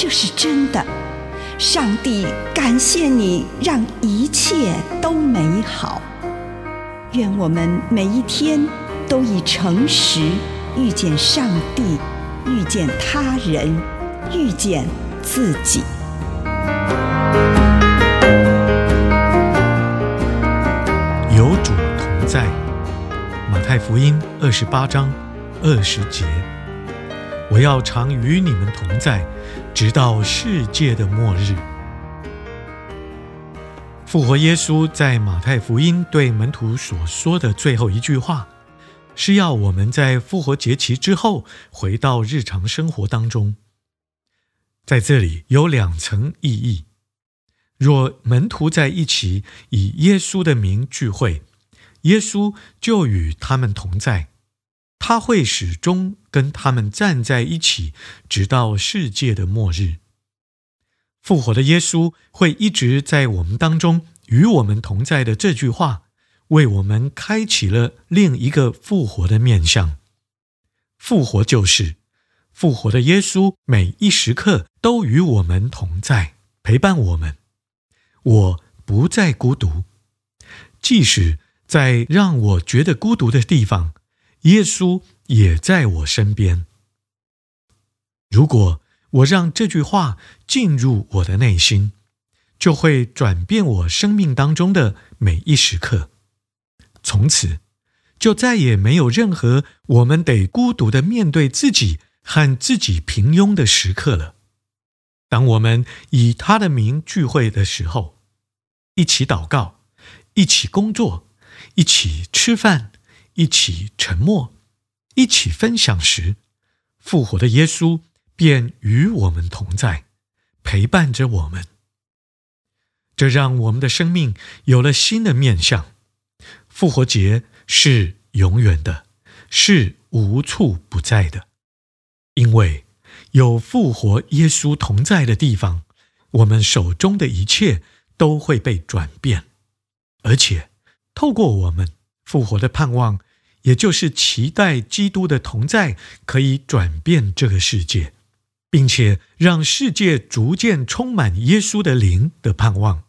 这是真的。上帝感谢你，让一切都美好。愿我们每一天都以诚实遇见上帝，遇见他人，遇见自己。有主同在马太福音二十八章二十节，我要常与你们同在，直到世界的末日。复活耶稣在马太福音对门徒所说的最后一句话，是要我们在复活节期之后回到日常生活当中。在这里有两层意义：若门徒在一起以耶稣的名聚会。耶稣就与他们同在，他会始终跟他们站在一起，直到世界的末日。复活的耶稣会一直在我们当中与我们同在的这句话，为我们开启了另一个复活的面向。复活就是复活的耶稣，每一时刻都与我们同在，陪伴我们。我不再孤独，即使。在让我觉得孤独的地方，耶稣也在我身边。如果我让这句话进入我的内心，就会转变我生命当中的每一时刻。从此，就再也没有任何我们得孤独的面对自己和自己平庸的时刻了。当我们以他的名聚会的时候，一起祷告，一起工作。一起吃饭，一起沉默，一起分享时，复活的耶稣便与我们同在，陪伴着我们。这让我们的生命有了新的面向。复活节是永远的，是无处不在的，因为有复活耶稣同在的地方，我们手中的一切都会被转变，而且。透过我们复活的盼望，也就是期待基督的同在，可以转变这个世界，并且让世界逐渐充满耶稣的灵的盼望，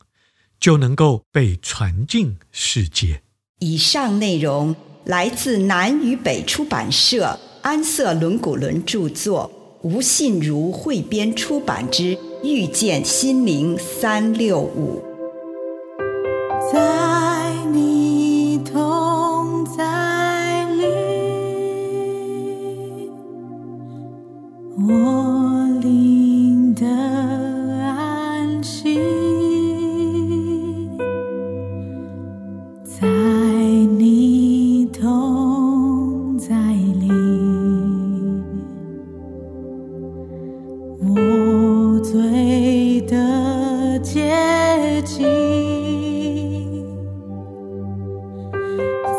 就能够被传进世界。以上内容来自南与北出版社安瑟伦古伦著作，吴信如汇编出版之《遇见心灵三六五》。我灵的安息，在你同在里；我醉的接近，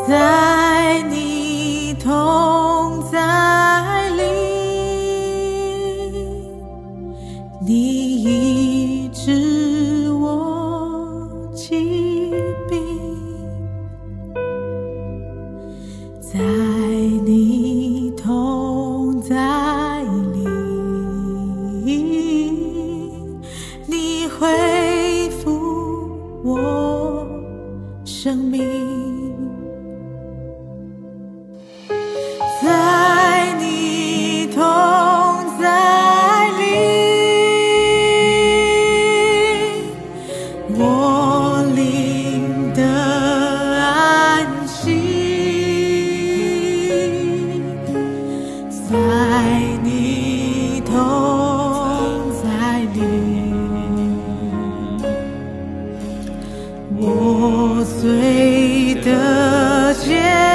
在你。对的解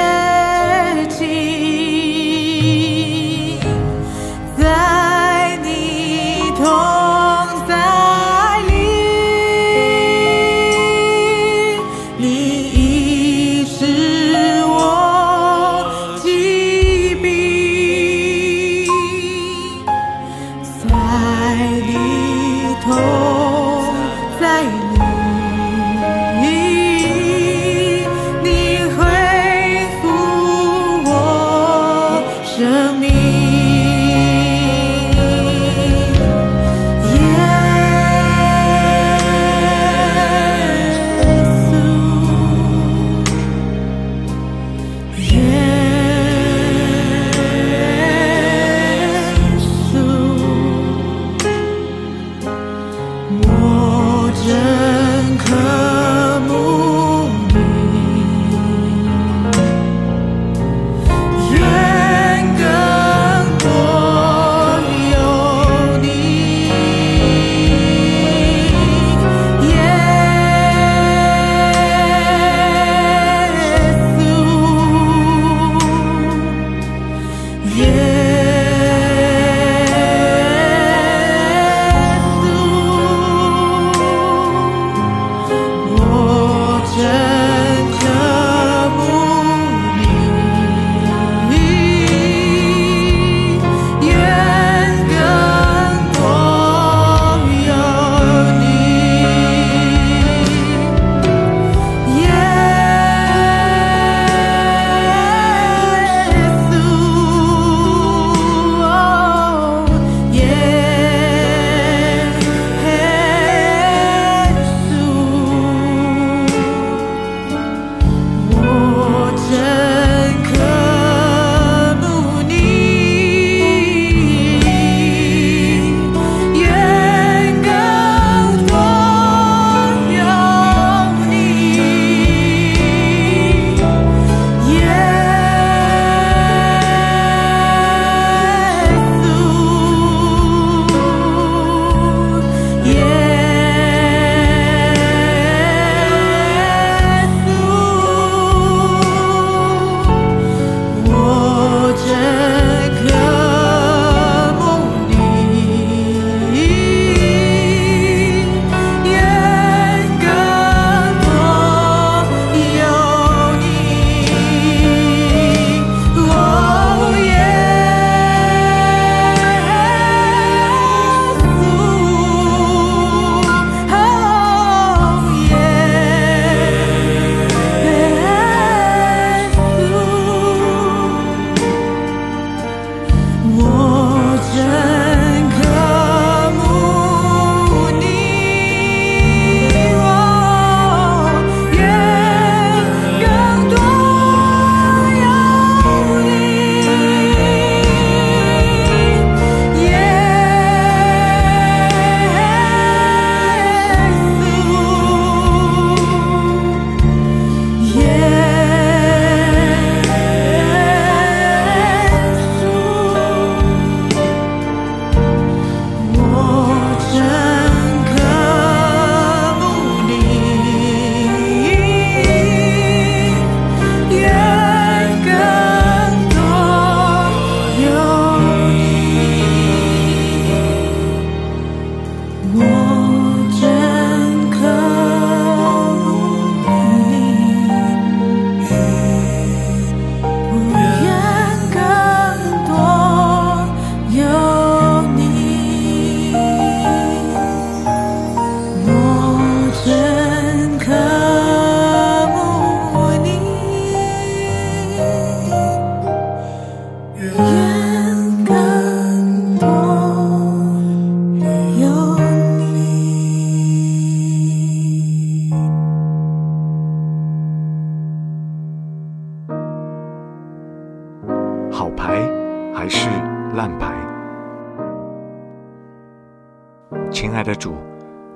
的主，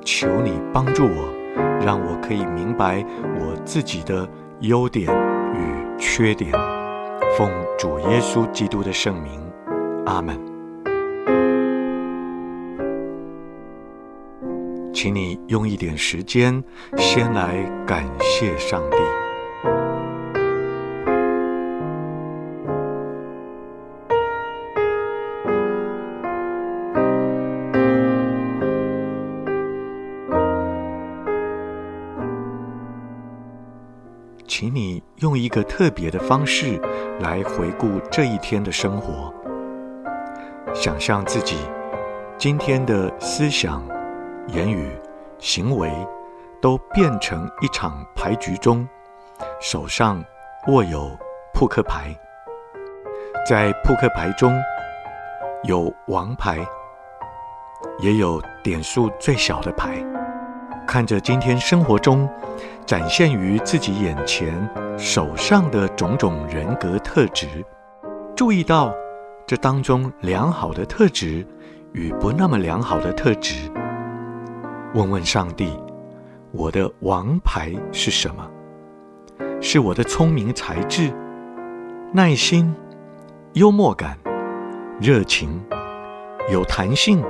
求你帮助我，让我可以明白我自己的优点与缺点。奉主耶稣基督的圣名，阿门。请你用一点时间，先来感谢上帝。用一个特别的方式来回顾这一天的生活，想象自己今天的思想、言语、行为都变成一场牌局中，手上握有扑克牌，在扑克牌中有王牌，也有点数最小的牌。看着今天生活中展现于自己眼前手上的种种人格特质，注意到这当中良好的特质与不那么良好的特质，问问上帝：我的王牌是什么？是我的聪明才智、耐心、幽默感、热情、有弹性、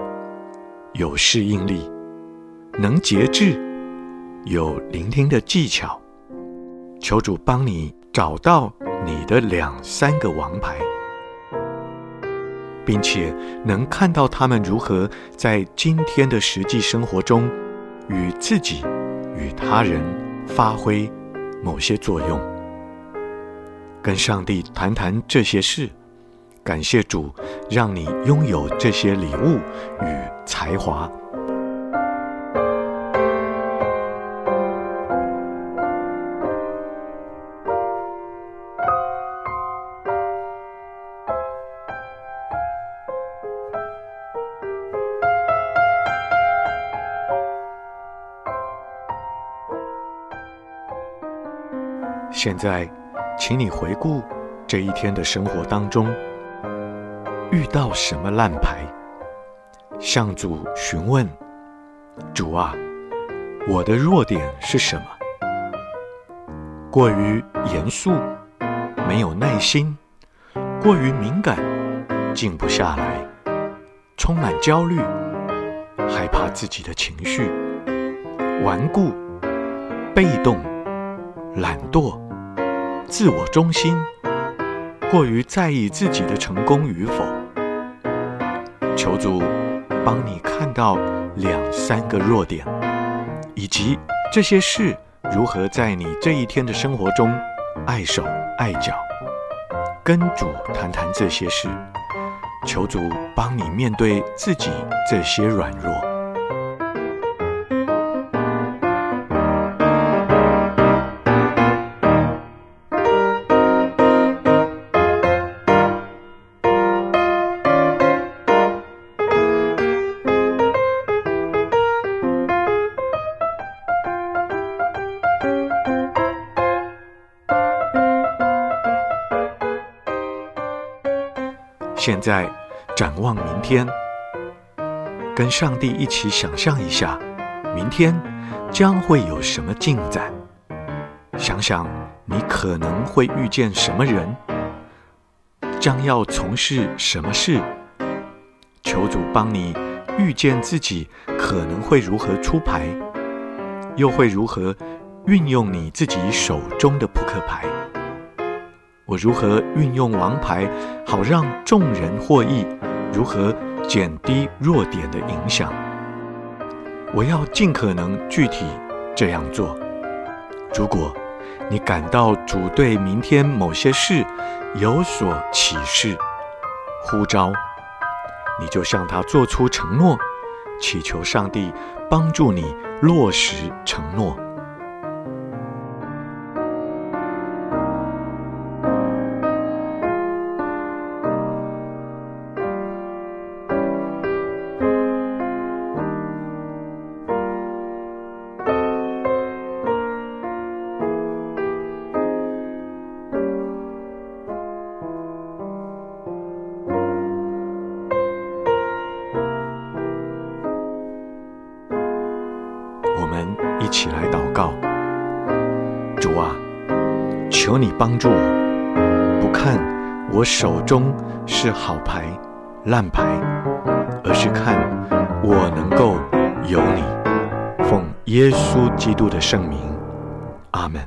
有适应力。能节制，有聆听的技巧，求主帮你找到你的两三个王牌，并且能看到他们如何在今天的实际生活中，与自己、与他人发挥某些作用。跟上帝谈谈这些事，感谢主让你拥有这些礼物与才华。现在，请你回顾这一天的生活当中，遇到什么烂牌，向主询问：“主啊，我的弱点是什么？过于严肃，没有耐心；过于敏感，静不下来；充满焦虑，害怕自己的情绪；顽固，被动。”懒惰、自我中心，过于在意自己的成功与否。求主帮你看到两三个弱点，以及这些事如何在你这一天的生活中碍手碍脚。跟主谈谈这些事，求主帮你面对自己这些软弱。现在展望明天，跟上帝一起想象一下，明天将会有什么进展？想想你可能会遇见什么人，将要从事什么事。求主帮你预见自己可能会如何出牌，又会如何运用你自己手中的扑克牌。我如何运用王牌，好让众人获益？如何减低弱点的影响？我要尽可能具体这样做。如果你感到主对明天某些事有所启示、呼召，你就向他做出承诺，祈求上帝帮助你落实承诺。有你帮助我，不看我手中是好牌、烂牌，而是看我能够有你。奉耶稣基督的圣名，阿门。